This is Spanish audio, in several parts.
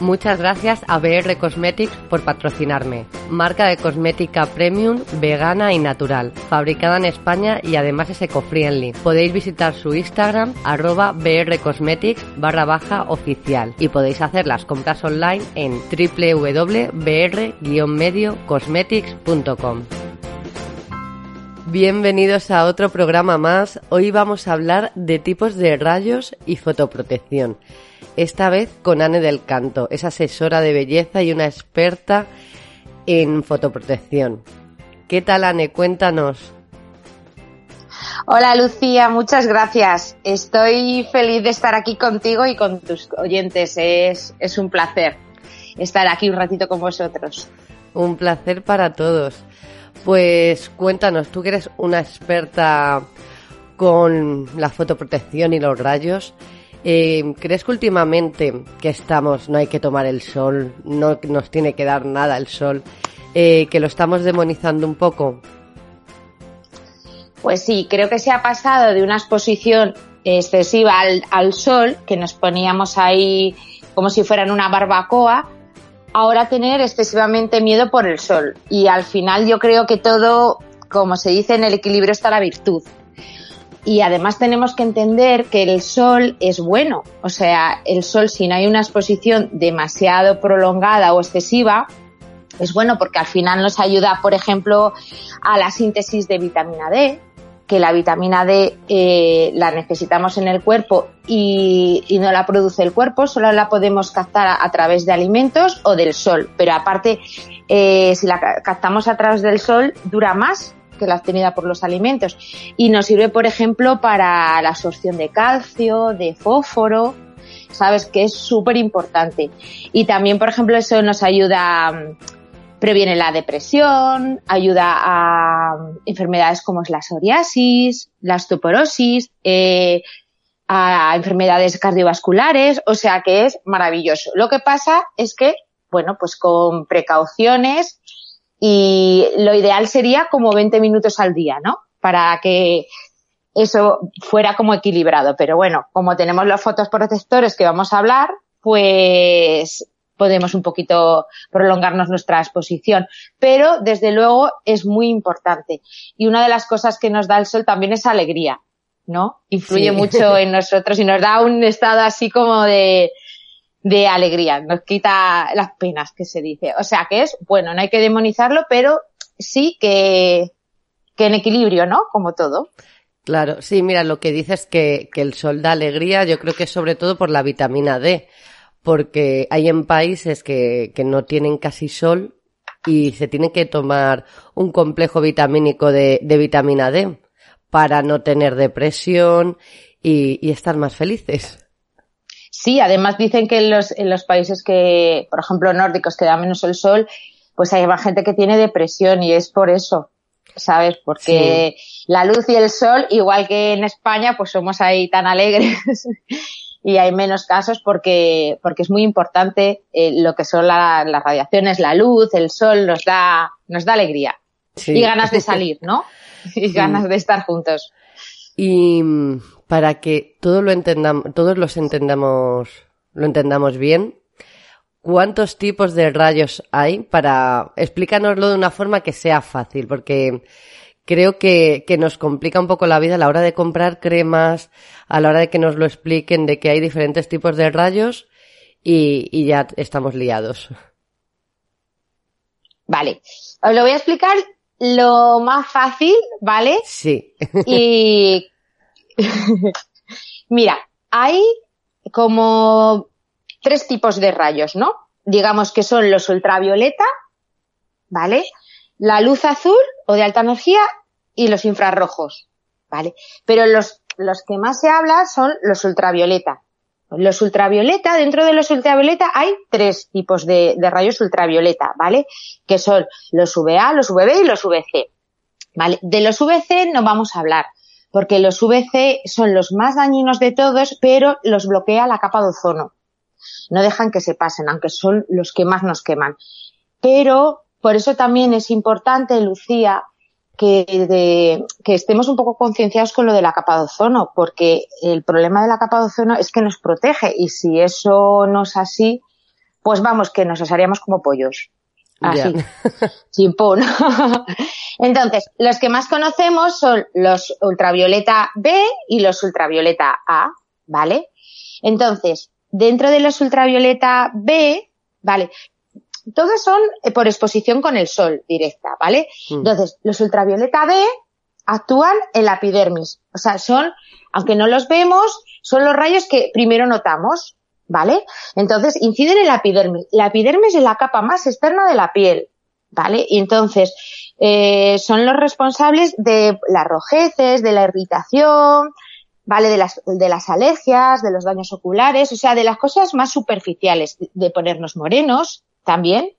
Muchas gracias a BR Cosmetics por patrocinarme. Marca de cosmética premium, vegana y natural. Fabricada en España y además es eco-friendly. Podéis visitar su Instagram arroba brcosmetics barra baja oficial y podéis hacer las compras online en www.br-mediocosmetics.com. Bienvenidos a otro programa más. Hoy vamos a hablar de tipos de rayos y fotoprotección esta vez con Anne del Canto, es asesora de belleza y una experta en fotoprotección. ¿Qué tal, Anne? Cuéntanos. Hola Lucía, muchas gracias. Estoy feliz de estar aquí contigo y con tus oyentes. Es, es un placer estar aquí un ratito con vosotros. Un placer para todos. Pues cuéntanos, tú que eres una experta con la fotoprotección y los rayos, eh, ¿Crees que últimamente que estamos, no hay que tomar el sol, no nos tiene que dar nada el sol, eh, que lo estamos demonizando un poco? Pues sí, creo que se ha pasado de una exposición excesiva al, al sol, que nos poníamos ahí como si fueran una barbacoa, ahora tener excesivamente miedo por el sol. Y al final yo creo que todo, como se dice, en el equilibrio está la virtud y además tenemos que entender que el sol es bueno. O sea, el sol si no hay una exposición demasiado prolongada o excesiva, es bueno porque al final nos ayuda, por ejemplo, a la síntesis de vitamina D, que la vitamina D eh, la necesitamos en el cuerpo y, no la produce el cuerpo, solo la podemos captar a, través de alimentos o del sol. Pero aparte, eh, si la captamos a través del sol, dura más que la obtenida por los alimentos. Y nos sirve, por ejemplo, para la absorción de calcio, de fósforo, sabes que es súper importante. Y también, por ejemplo, eso nos ayuda, mm, previene la depresión, ayuda a mm, enfermedades como es la psoriasis, la osteoporosis, eh, a enfermedades cardiovasculares, o sea que es maravilloso. Lo que pasa es que, bueno, pues con precauciones y lo ideal sería como 20 minutos al día, ¿no? Para que eso fuera como equilibrado. Pero bueno, como tenemos los fotos protectores que vamos a hablar, pues podemos un poquito prolongarnos nuestra exposición. Pero desde luego es muy importante. Y una de las cosas que nos da el sol también es alegría, ¿no? Influye mucho en nosotros y nos da un estado así como de, de alegría, nos quita las penas que se dice. O sea que es, bueno, no hay que demonizarlo, pero sí que, que en equilibrio, ¿no? Como todo. Claro, sí, mira, lo que dices que, que el sol da alegría, yo creo que sobre todo por la vitamina D, porque hay en países que, que no tienen casi sol y se tiene que tomar un complejo vitamínico de, de vitamina D para no tener depresión y, y estar más felices. Sí, además dicen que en los, en los países que, por ejemplo, nórdicos, que da menos el sol, pues hay más gente que tiene depresión y es por eso, ¿sabes? Porque la luz y el sol, igual que en España, pues somos ahí tan alegres y hay menos casos porque, porque es muy importante eh, lo que son las radiaciones, la luz, el sol, nos da, nos da alegría. Y ganas de salir, ¿no? Y ganas de estar juntos. Y para que todo lo entendamos, todos los entendamos, lo entendamos bien, ¿cuántos tipos de rayos hay? Para, explícanoslo de una forma que sea fácil, porque creo que, que nos complica un poco la vida a la hora de comprar cremas, a la hora de que nos lo expliquen de que hay diferentes tipos de rayos y, y ya estamos liados. Vale. Os lo voy a explicar lo más fácil, ¿vale? Sí. Y Mira, hay como tres tipos de rayos, ¿no? Digamos que son los ultravioleta, ¿vale? La luz azul o de alta energía y los infrarrojos, ¿vale? Pero los, los que más se habla son los ultravioleta. Los ultravioleta, dentro de los ultravioleta hay tres tipos de, rayos ultravioleta, ¿vale? Que son los UVA, los UVB y los UVC. ¿Vale? De los UVC no vamos a hablar, porque los VC son los más dañinos de todos, pero los bloquea la capa de ozono. no dejan que se pasen, aunque son los que más nos queman. Pero por eso también es importante, Lucía, que, que estemos un poco concienciados con lo de la capa de ozono, porque el problema de la capa de ozono es que nos protege y si eso no es así, pues vamos, que nos asaríamos como pollos. Así, chimpón. Entonces, los que más conocemos son los ultravioleta B y los ultravioleta A, ¿vale? Entonces, dentro de los ultravioleta B, ¿vale? Todos son eh, por exposición con el sol directa, ¿vale? Mm. Entonces, los ultravioleta B actúan en la epidermis. O sea, son, aunque no los vemos, son los rayos que primero notamos, ¿vale? Entonces, inciden en la epidermis. La epidermis es la capa más externa de la piel, ¿vale? Y entonces, eh, son los responsables de las rojeces, de la irritación, ¿vale? De las, de las alergias, de los daños oculares, o sea, de las cosas más superficiales, de ponernos morenos también,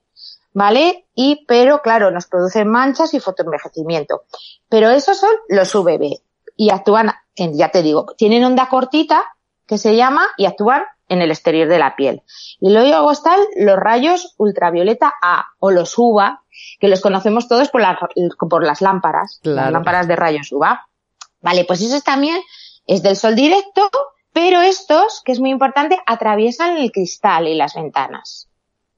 ¿vale? Y, pero claro, nos producen manchas y fotoenvejecimiento. Pero esos son los UVB y actúan, en, ya te digo, tienen onda cortita que se llama y actúan en el exterior de la piel. Y luego están los rayos ultravioleta A o los UVA, que los conocemos todos por, por las lámparas, las lámparas de rayos UVA. Vale, pues eso también es del sol directo, pero estos, que es muy importante, atraviesan el cristal y las ventanas.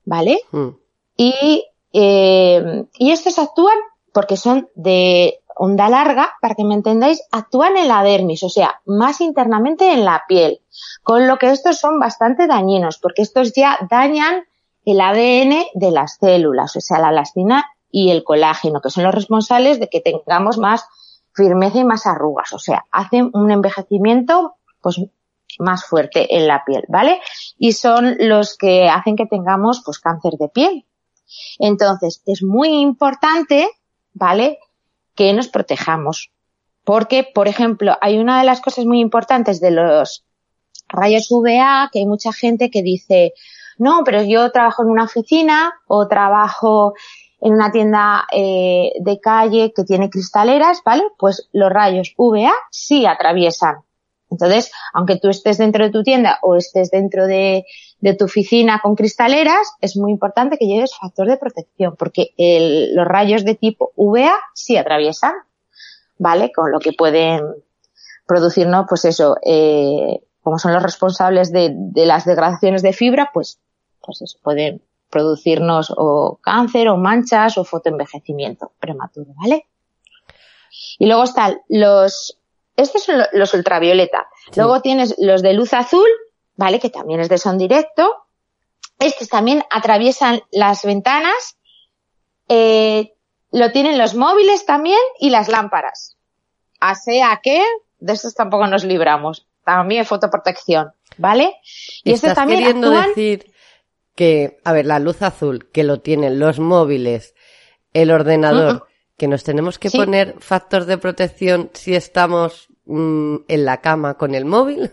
¿Vale? Mm. Y, eh, y estos actúan porque son de onda larga, para que me entendáis, actúan en la dermis, o sea, más internamente en la piel. Con lo que estos son bastante dañinos, porque estos ya dañan el ADN de las células, o sea, la elastina y el colágeno, que son los responsables de que tengamos más firmeza y más arrugas, o sea, hacen un envejecimiento pues más fuerte en la piel, ¿vale? Y son los que hacen que tengamos pues cáncer de piel. Entonces, es muy importante, ¿vale? Que nos protejamos. Porque, por ejemplo, hay una de las cosas muy importantes de los rayos UVA, que hay mucha gente que dice, no, pero yo trabajo en una oficina o trabajo en una tienda eh, de calle que tiene cristaleras, ¿vale? Pues los rayos UVA sí atraviesan. Entonces, aunque tú estés dentro de tu tienda o estés dentro de, tu oficina con cristaleras, es muy importante que lleves factor de protección, porque los rayos de tipo UVA sí atraviesan, ¿vale? Con lo que pueden producirnos, pues eso, eh, como son los responsables de, las degradaciones de fibra, pues, pues eso, pueden producirnos o cáncer o manchas o fotoenvejecimiento prematuro, ¿vale? Y luego están los, estos son los ultravioleta. Luego tienes los de luz azul, ¿vale? Que también es de son directo. Estos también atraviesan las ventanas. Eh, lo tienen los móviles también y las lámparas. A sea que de estos tampoco nos libramos también fotoprotección, ¿vale? Y Estás también queriendo decir que, a ver, la luz azul que lo tienen los móviles, el ordenador, que nos tenemos que poner factor de protección si estamos mm, en la cama con el móvil.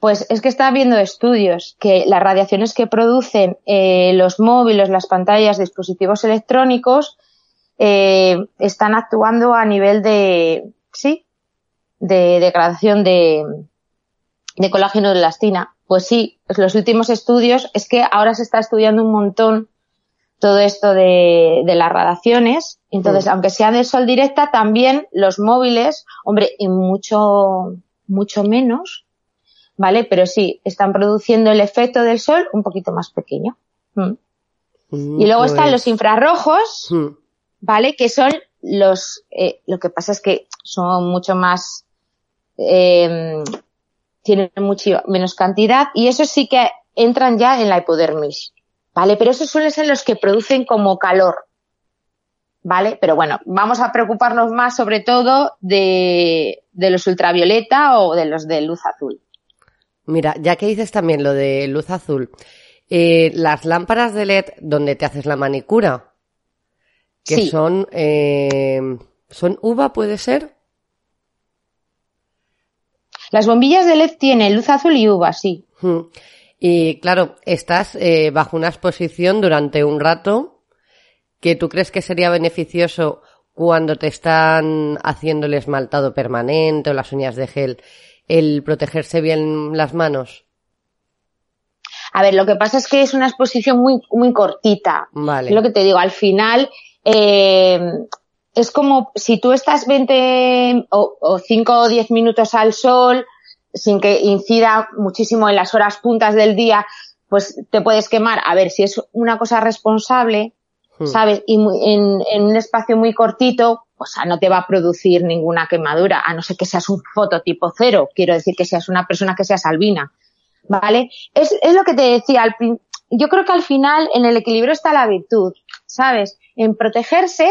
Pues es que está viendo estudios que las radiaciones que producen eh, los móviles, las pantallas, dispositivos electrónicos, eh, están actuando a nivel de, sí, de degradación de, de colágeno de elastina. Pues sí, los últimos estudios es que ahora se está estudiando un montón todo esto de, de las radiaciones. Entonces, mm. aunque sea de sol directa, también los móviles, hombre, y mucho, mucho menos, ¿vale? Pero sí, están produciendo el efecto del sol un poquito más pequeño. Mm. Mm, y luego están pues los infrarrojos, ¿vale? Que son los, eh, lo que pasa es que son mucho más eh, tienen mucho menos cantidad y eso sí que entran ya en la hipodermis, ¿vale? Pero esos suelen ser los que producen como calor, ¿vale? Pero bueno, vamos a preocuparnos más sobre todo de, de los ultravioleta o de los de luz azul. Mira, ya que dices también lo de luz azul, eh, las lámparas de LED donde te haces la manicura, que son, eh, son uva, puede ser. Las bombillas de LED tienen luz azul y uva, sí. Hmm. Y claro, estás eh, bajo una exposición durante un rato que tú crees que sería beneficioso cuando te están haciendo el esmaltado permanente o las uñas de gel, el protegerse bien las manos. A ver, lo que pasa es que es una exposición muy, muy cortita. Vale. lo que te digo, al final, eh, es como si tú estás 20 o, o 5 o 10 minutos al sol, sin que incida muchísimo en las horas puntas del día, pues te puedes quemar. A ver, si es una cosa responsable, Hmm. ¿sabes? Y muy- en, en un espacio muy cortito, o sea, no te va a producir ninguna quemadura, a no ser que seas un fototipo cero. Quiero decir que seas una persona que seas albina. ¿Vale? Es, es lo que te decía al Yo creo que al final en el equilibrio está la virtud, ¿sabes? En protegerse,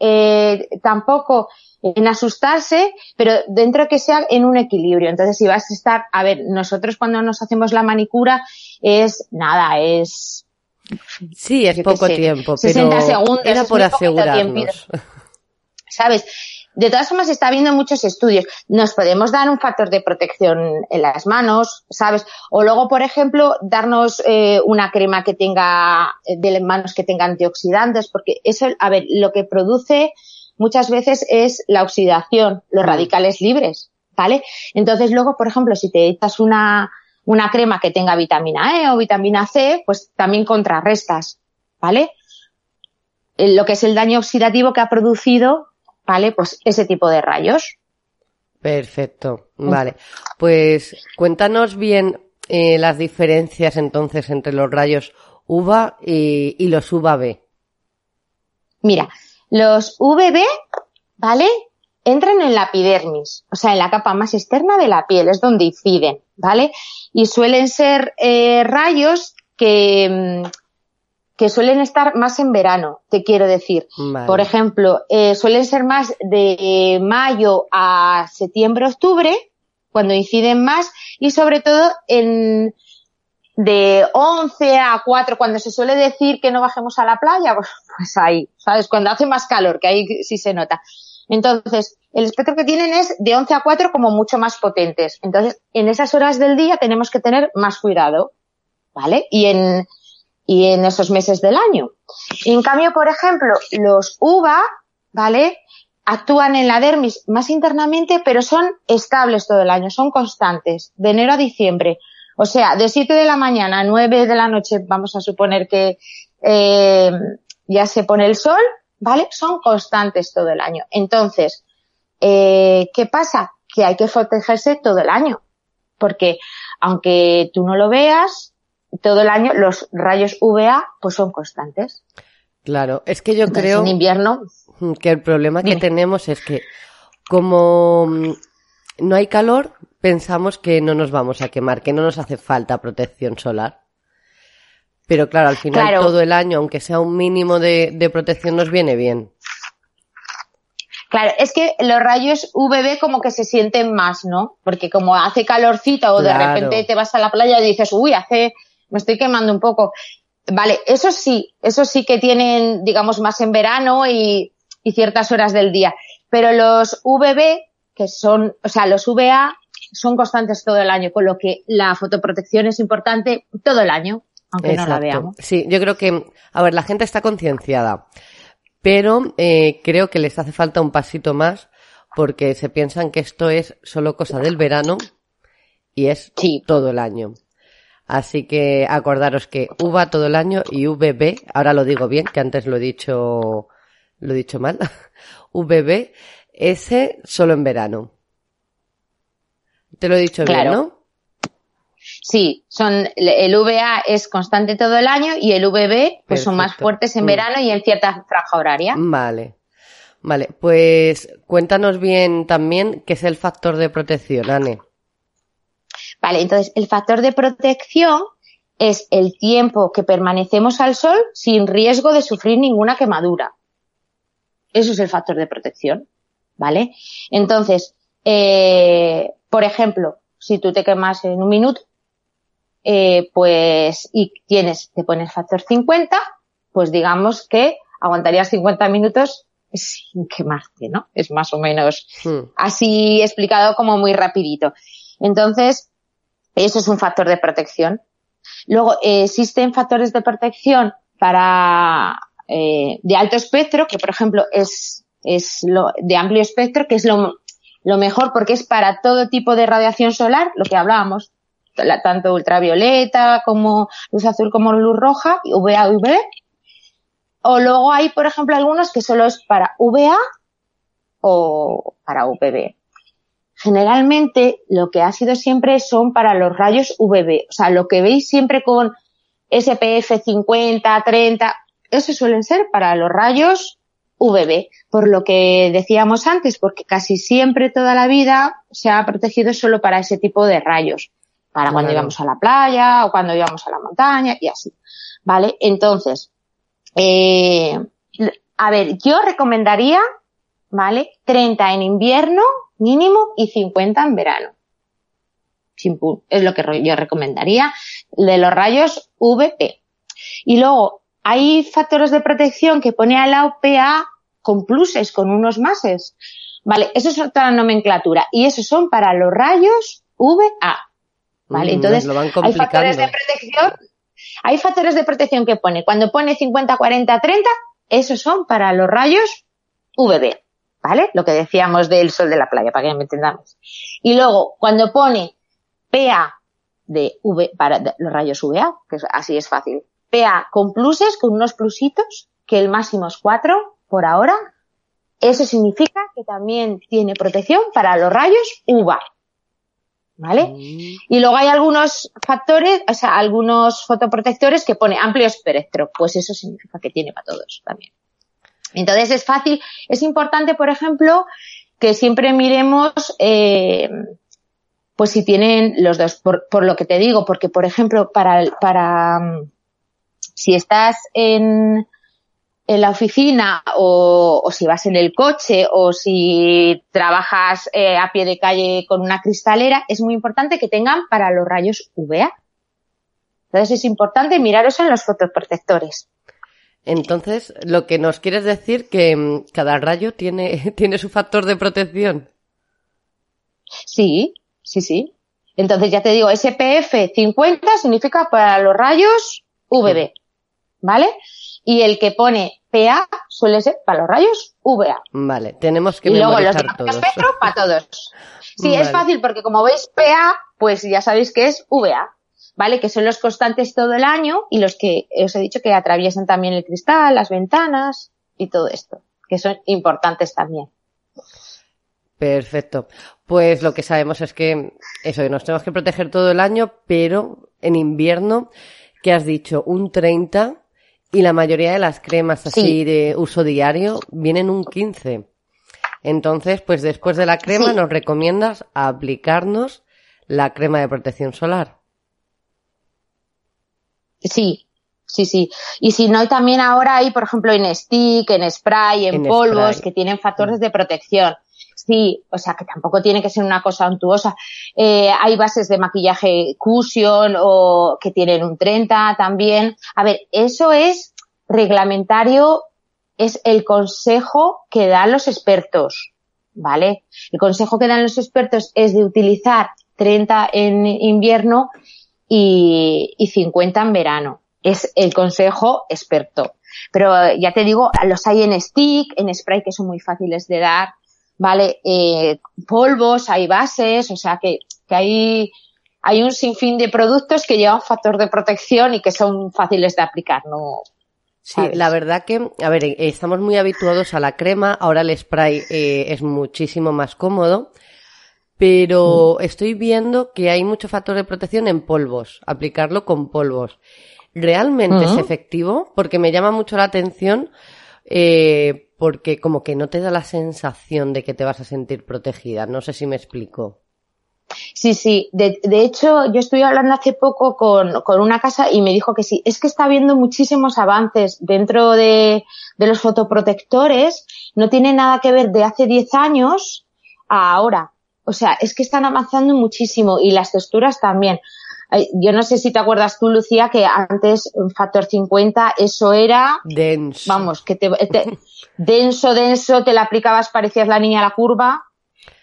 eh, tampoco en asustarse, pero dentro de que sea en un equilibrio. Entonces, si vas a estar, a ver, nosotros cuando nos hacemos la manicura es nada, es Sí, es poco sé, tiempo, 60 pero segundos, era por asegurarnos. ¿sabes? De todas formas, está habiendo muchos estudios. Nos podemos dar un factor de protección en las manos, ¿sabes? O luego, por ejemplo, darnos eh, una crema que tenga, eh, de manos que tenga antioxidantes, porque eso, a ver, lo que produce muchas veces es la oxidación, los Mm. radicales libres, ¿vale? Entonces, luego, por ejemplo, si te echas una, una crema que tenga vitamina E o vitamina C, pues también contrarrestas, ¿vale? Eh, Lo que es el daño oxidativo que ha producido ¿vale? Pues ese tipo de rayos. Perfecto, vale. Pues cuéntanos bien eh, las diferencias entonces entre los rayos UVA y, y los UVB. Mira, los VB, ¿vale? Entran en la epidermis, o sea, en la capa más externa de la piel, es donde inciden, ¿vale? Y suelen ser eh, rayos que, mm, que suelen estar más en verano, te quiero decir. Vale. Por ejemplo, eh, suelen ser más de mayo a septiembre, octubre, cuando inciden más, y sobre todo en de 11 a 4, cuando se suele decir que no bajemos a la playa, pues, pues ahí, ¿sabes? Cuando hace más calor, que ahí sí se nota. Entonces, el espectro que tienen es de 11 a 4 como mucho más potentes. Entonces, en esas horas del día tenemos que tener más cuidado, ¿vale? Y en, y en esos meses del año. En cambio, por ejemplo, los uva, ¿vale? Actúan en la dermis más internamente, pero son estables todo el año, son constantes, de enero a diciembre. O sea, de 7 de la mañana a 9 de la noche, vamos a suponer que eh, ya se pone el sol, ¿vale? Son constantes todo el año. Entonces, eh, ¿qué pasa? Que hay que protegerse todo el año. Porque aunque tú no lo veas, todo el año los rayos UVA pues son constantes. Claro, es que yo Entonces, creo en invierno, que el problema que tenemos es que como mm, no hay calor, pensamos que no nos vamos a quemar, que no nos hace falta protección solar. Pero claro, al final Claro. todo el año, aunque sea un mínimo de, de protección, nos viene bien. claro, es que los rayos UVB como que se sienten más, ¿no? Porque como hace calorcito o de repente te vas a la playa y dices, uy, hace, me estoy quemando un poco. Vale, eso sí, eso sí que tienen, digamos, más en verano y, y ciertas horas del día. Pero los VB, que son, o sea, los VA son constantes todo el año, con lo que la fotoprotección es importante todo el año, aunque no la veamos. Sí, yo creo que, a ver, la gente está concienciada, pero eh, creo que les hace falta un pasito más porque se piensan que esto es solo cosa del verano y es Sí. todo el año. Así que acordaros que UVA todo el año y VB, ahora lo digo bien, que antes lo he dicho, lo he dicho mal, VB, ese solo en verano. Te lo he dicho bien, Claro. ¿no? Sí, son, el VA es constante todo el año y el VB pues son más fuertes en Mm. verano y en cierta franja horaria. Vale. Vale, pues cuéntanos bien también qué es el factor de protección, Ane. Vale, entonces el factor de protección es el tiempo que permanecemos al sol sin riesgo de sufrir ninguna quemadura. Eso es el factor de protección, ¿vale? Entonces, eh, por ejemplo, si tú te quemas en un minuto, eh, pues, y tienes, te pones factor 50, pues digamos que aguantarías 50 minutos sin quemarte, ¿no? Es más o menos Hmm, así explicado como muy rapidito. Entonces, eso es un factor de protección. Luego, eh, existen factores de protección para eh, de alto espectro, que por ejemplo es, es lo de amplio espectro, que es lo, lo mejor porque es para todo tipo de radiación solar, lo que hablábamos. tanto ultravioleta como luz azul como luz roja, VA UV. O luego hay, por ejemplo, algunos que solo es para VA o para UVB. Generalmente lo que ha sido siempre son para los rayos UVB. O sea, lo que veis siempre con SPF 50, 30, eso suelen ser para los rayos UVB, por lo que decíamos antes, porque casi siempre toda la vida se ha protegido solo para ese tipo de rayos, para cuando íbamos a la playa o cuando íbamos a la montaña y así. ¿Vale? Entonces, eh, a ver, yo recomendaría, ¿vale? 30 en invierno mínimo y 50 en verano. Es lo que yo recomendaría de los rayos VP. Y luego, hay factores de protección que pone al lado PA con pluses, con unos máses. Vale, eso es otra nomenclatura. Y esos son para los rayos VA. Vale, mm, entonces hay factores de protección. Hay factores de protección que pone. Cuando pone 50, 40, 30, esos son para los rayos VB. ¿Vale? Lo que decíamos del sol de la playa, para que me entendamos. Y luego, cuando pone PA de V, para los rayos VA, que así es fácil, Con pluses, con unos plusitos, que el máximo es 4 por ahora. Eso significa que también tiene protección para los rayos UVA. ¿Vale? Mm. Y luego hay algunos factores, o sea, algunos fotoprotectores que pone amplio espectro. Pues eso significa que tiene para todos también. Entonces es fácil, es importante, por ejemplo, que siempre miremos, eh, pues si tienen los dos, por, por, lo que te digo, porque por ejemplo, para, para, si estás en, en la oficina o, o, si vas en el coche o si trabajas eh, a pie de calle con una cristalera, es muy importante que tengan para los rayos UVA. Entonces es importante miraros en los fotoprotectores. Entonces, lo que nos quieres decir que mm, cada rayo tiene, tiene su factor de protección. Sí, sí, sí. Entonces ya te digo, SPF 50 significa para los rayos UVB. ¿Vale? Y el que pone PA suele ser para los rayos VA. Vale, tenemos que y luego los todos. espectro para todos. Sí, es fácil porque como veis PA, pues ya sabéis que es VA, ¿vale? Que son los constantes todo el año y los que os he dicho que atraviesan también el cristal, las ventanas y todo esto, que son importantes también. Perfecto. Pues lo que sabemos es que eso, que nos tenemos que proteger todo el año, pero en invierno, que has dicho, un 30 y la mayoría de las cremas así de uso diario vienen un 15. Entonces, pues después de la crema nos recomiendas aplicarnos la crema de protección solar. Sí, sí, sí. Y si no, también ahora hay, por ejemplo, en stick, en spray, en, polvos, que tienen factores de protección. Sí, o sea que tampoco tiene que ser una cosa untuosa. Eh, hay bases de maquillaje Cushion o que tienen un 30 también. A ver, eso es reglamentario, es el consejo que dan los expertos, ¿vale? El consejo que dan los expertos es de utilizar 30 en invierno y, y 50 en verano. Es el consejo experto. Pero ya te digo, los hay en stick, en spray que son muy fáciles de dar. ¿Vale? Eh, polvos, hay bases, o sea que, que hay, hay un sinfín de productos que llevan factor de protección y que son fáciles de aplicar, ¿no? Sí, la verdad que, a ver, estamos muy habituados a la crema, ahora el spray eh, es muchísimo más cómodo, pero mm. estoy viendo que hay mucho factor de protección en polvos, aplicarlo con polvos. ¿Realmente es efectivo? Porque me llama mucho la atención eh, porque como que no te da la sensación de que te vas a sentir protegida. No sé si me explico. Sí, sí. De, hecho, yo estoy hablando hace poco con, con, una casa y me dijo que sí. Es que está habiendo muchísimos avances dentro de, de los fotoprotectores. No tiene nada que ver de hace 10 años a ahora. O sea, es que están avanzando muchísimo y las texturas también. Yo no sé si te acuerdas tú, Lucía, que antes un factor 50 eso era... Denso. Vamos, que te, denso, denso, te la aplicabas, parecías la niña a la curva.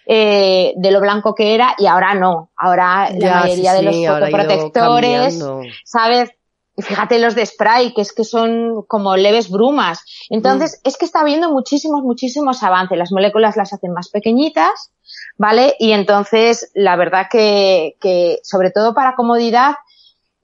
Eh, de lo blanco que era y ahora no. Ahora la mayoría de los fotoprotectores, ¿sabes? Y fíjate los de spray, que es que son como leves brumas. Entonces, mm. es que está habiendo muchísimos, muchísimos avances. Las moléculas las hacen más pequeñitas, ¿vale? Y entonces, la verdad que, que sobre todo para comodidad,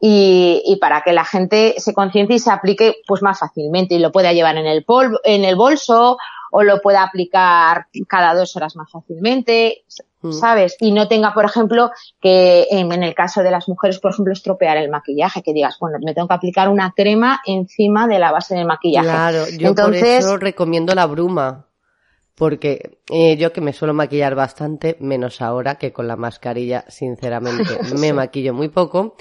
y, y, para que la gente se conciencie y se aplique pues más fácilmente y lo pueda llevar en el polvo, en el bolso o lo pueda aplicar cada dos horas más fácilmente, mm. ¿sabes? Y no tenga, por ejemplo, que en, el caso de las mujeres, por ejemplo, estropear el maquillaje, que digas, bueno, me tengo que aplicar una crema encima de la base del maquillaje. Claro, yo Entonces, por eso recomiendo la bruma. Porque eh, yo que me suelo maquillar bastante, menos ahora que con la mascarilla, sinceramente, me maquillo muy poco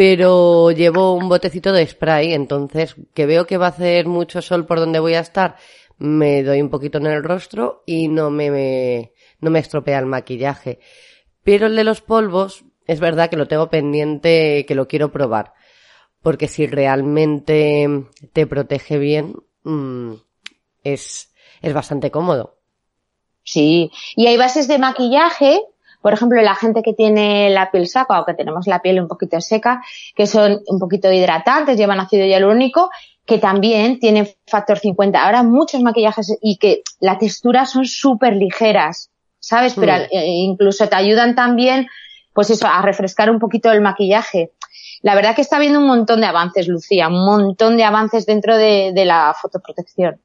pero llevo un botecito de spray, entonces que veo que va a hacer mucho sol por donde voy a estar, me doy un poquito en el rostro y no me, no me estropea el maquillaje. Pero el de los polvos, es verdad que lo tengo pendiente, que lo quiero probar. Porque si realmente te protege bien, mm, es, es bastante cómodo. Sí, y hay bases de maquillaje por ejemplo, la gente que tiene la piel seca o que tenemos la piel un poquito seca, que son un poquito hidratantes, llevan ácido hialurónico, que también tienen factor 50. Ahora muchos maquillajes y que la textura son súper ligeras, ¿sabes? Pero mm. eh, incluso te ayudan también, pues eso, a refrescar un poquito el maquillaje. La verdad que está habiendo un montón de avances, Lucía, un montón de avances dentro de, de la fotoprotección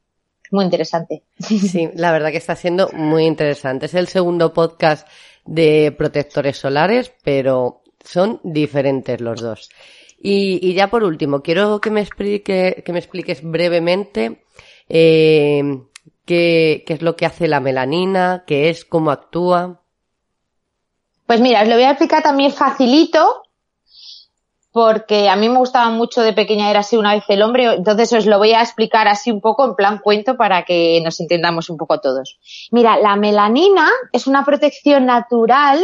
muy interesante. Sí, la verdad que está siendo muy interesante. Es el segundo podcast de protectores solares, pero son diferentes los dos. Y, ya por último, quiero que me explique, que me expliques brevemente eh, qué, qué es lo que hace la melanina, qué es, cómo actúa. Pues mira, os lo voy a explicar también facilito, porque a mí me gustaba mucho de pequeña era así una vez el hombre, entonces os lo voy a explicar así un poco en plan cuento para que nos entendamos un poco todos. Mira, la melanina es una protección natural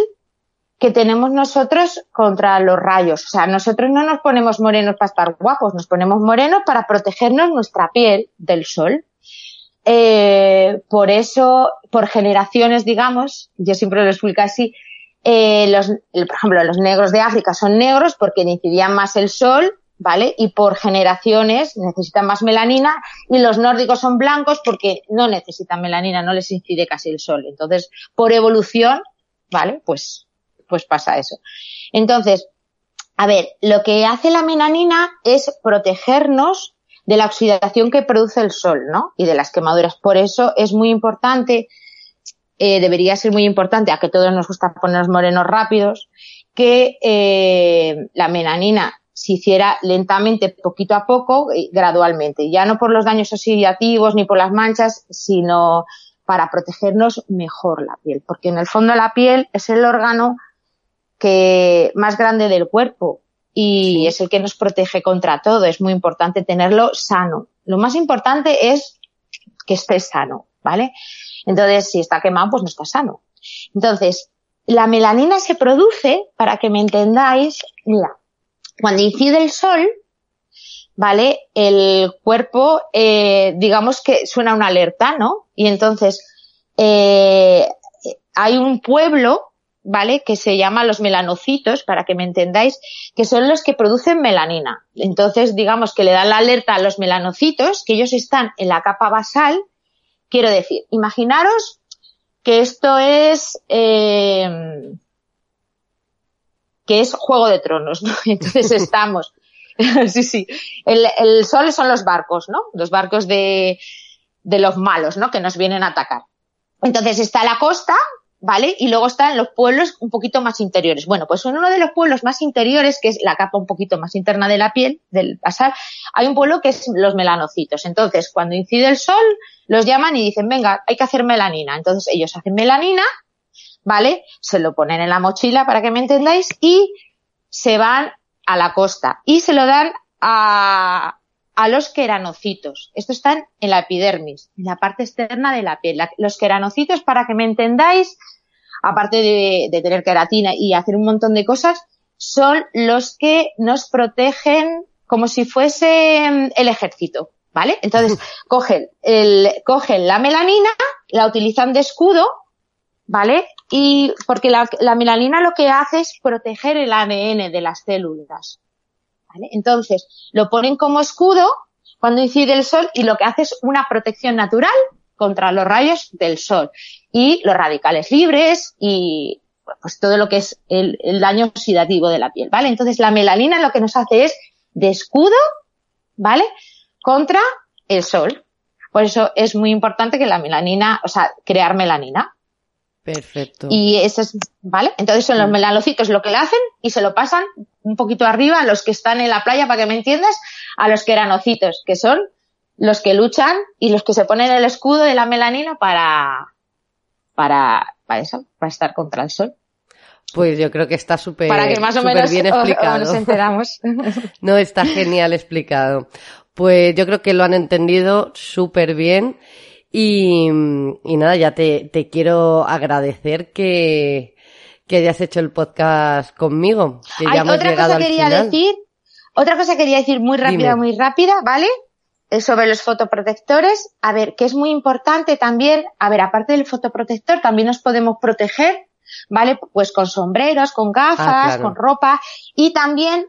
que tenemos nosotros contra los rayos. O sea, nosotros no nos ponemos morenos para estar guapos, nos ponemos morenos para protegernos nuestra piel del sol. Eh, por eso, por generaciones, digamos, yo siempre lo explico así, eh, los, por ejemplo, los negros de África son negros porque incidían más el sol, ¿vale? Y por generaciones necesitan más melanina y los nórdicos son blancos porque no necesitan melanina, no les incide casi el sol. Entonces, por evolución, ¿vale? Pues, pues pasa eso. Entonces, a ver, lo que hace la melanina es protegernos de la oxidación que produce el sol, ¿no? Y de las quemaduras. Por eso es muy importante eh, debería ser muy importante, a que todos nos gusta ponernos morenos rápidos, que eh, la melanina se hiciera lentamente, poquito a poco, gradualmente. Ya no por los daños oxidativos ni por las manchas, sino para protegernos mejor la piel. Porque en el fondo la piel es el órgano que más grande del cuerpo y es el que nos protege contra todo. Es muy importante tenerlo sano. Lo más importante es que esté sano, ¿vale? Entonces, si está quemado, pues no está sano. Entonces, la melanina se produce, para que me entendáis, mira, cuando incide el sol, ¿vale? El cuerpo, eh, digamos que suena una alerta, ¿no? Y entonces, eh, hay un pueblo, ¿vale? Que se llama los melanocitos, para que me entendáis, que son los que producen melanina. Entonces, digamos que le dan la alerta a los melanocitos, que ellos están en la capa basal, Quiero decir, imaginaros que esto es eh, que es Juego de Tronos, ¿no? Entonces estamos, sí, sí, el, el, sol son los barcos, ¿no? Los barcos de, de los malos, ¿no? Que nos vienen a atacar. Entonces está la costa, ¿vale? Y luego están los pueblos un poquito más interiores. Bueno, pues en uno de los pueblos más interiores, que es la capa un poquito más interna de la piel, del basal, hay un pueblo que es los melanocitos. Entonces, cuando incide el sol, los llaman y dicen, venga, hay que hacer melanina. Entonces, ellos hacen melanina, ¿vale? Se lo ponen en la mochila para que me entendáis y se van a la costa y se lo dan a, a los queranocitos. Estos están en la epidermis, en la parte externa de la piel. los queranocitos, para que me entendáis, aparte de, tener queratina y hacer un montón de cosas, son los que nos protegen como si fuese mm, el ejército, ¿vale? Entonces, cogen, el, cogen la melanina, la utilizan de escudo, ¿vale? Y porque la, la melanina lo que hace es proteger el ADN de las células. Entonces, lo ponen como escudo cuando incide el sol y lo que hace es una protección natural contra los rayos del sol y los radicales libres y pues todo lo que es el, daño oxidativo de la piel, ¿vale? Entonces la melanina lo que nos hace es de escudo, ¿vale? Contra el sol. Por eso es muy importante que la melanina, o sea, crear melanina. Perfecto. Y eso es, ¿vale? Entonces son los melanocitos lo que le hacen y se lo pasan un poquito arriba a los que están en la playa, para que me entiendas, a los queranocitos, que son los que luchan y los que se ponen el escudo de la melanina para, para, para eso, para estar contra el sol. Pues yo creo que está súper bien explicado. nos enteramos. no, está genial explicado. Pues yo creo que lo han entendido súper bien y, y, nada, ya te, te quiero agradecer que, que hayas hecho el podcast conmigo. Que ya hemos otra cosa quería decir, otra cosa quería decir muy rápida, muy rápida, ¿vale? sobre los fotoprotectores, a ver, que es muy importante también, a ver, aparte del fotoprotector, también nos podemos proteger, ¿vale? Pues con sombreros, con gafas, ah, con ropa y también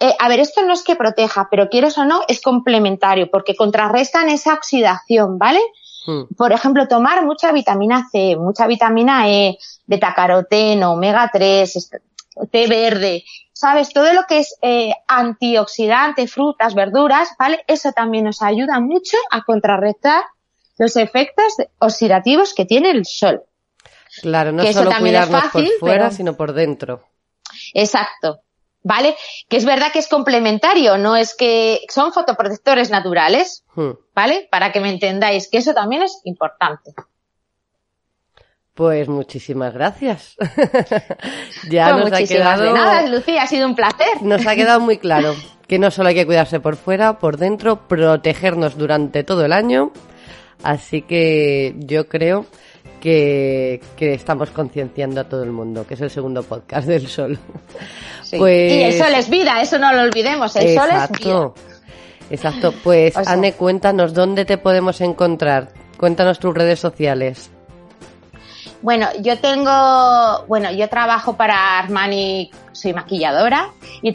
eh, a ver, esto no es que proteja, pero quieres o no, es complementario, porque contrarrestan esa oxidación, ¿vale? Hmm. Por ejemplo, tomar mucha vitamina C, mucha vitamina E, betacaroteno, omega 3, té verde, ¿sabes? Todo lo que es eh, antioxidante, frutas, verduras, ¿vale? Eso también nos ayuda mucho a contrarrestar los efectos oxidativos que tiene el sol. Claro, no solo cuidarnos por fuera, sino por dentro. Exacto. ¿Vale? Que es verdad que es complementario, no es que son fotoprotectores naturales, hmm. ¿vale? Para que me entendáis que eso también es importante. Pues muchísimas gracias. ya pues nos ha quedado. De nada, Lucía, ha sido un placer. Nos ha quedado muy claro que no solo hay que cuidarse por fuera, por dentro, protegernos durante todo el año. Así que yo creo que, estamos concienciando a todo el mundo, que es el segundo podcast del sol. Pues... Y el sol es vida, eso no lo olvidemos, el sol es vida. Exacto, pues Anne, cuéntanos dónde te podemos encontrar, cuéntanos tus redes sociales. Bueno, yo tengo, bueno, yo trabajo para Armani, soy maquilladora y,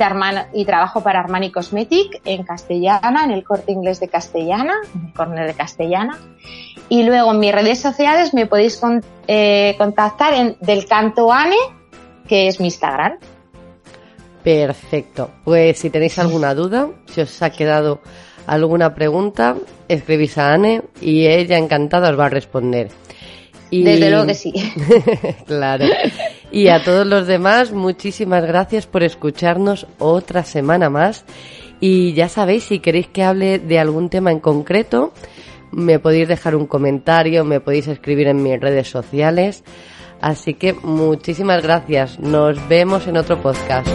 y trabajo para Armani Cosmetic en Castellana, en el corte inglés de Castellana, en el corner de Castellana. Y luego en mis redes sociales me podéis eh, contactar en Del Canto Ane, que es mi Instagram. Perfecto. Pues si tenéis alguna duda, si os ha quedado alguna pregunta, escribís a Anne y ella encantada os va a responder. Desde luego que sí. claro. Y a todos los demás, muchísimas gracias por escucharnos otra semana más. Y ya sabéis, si queréis que hable de algún tema en concreto, me podéis dejar un comentario, me podéis escribir en mis redes sociales. Así que muchísimas gracias. Nos vemos en otro podcast.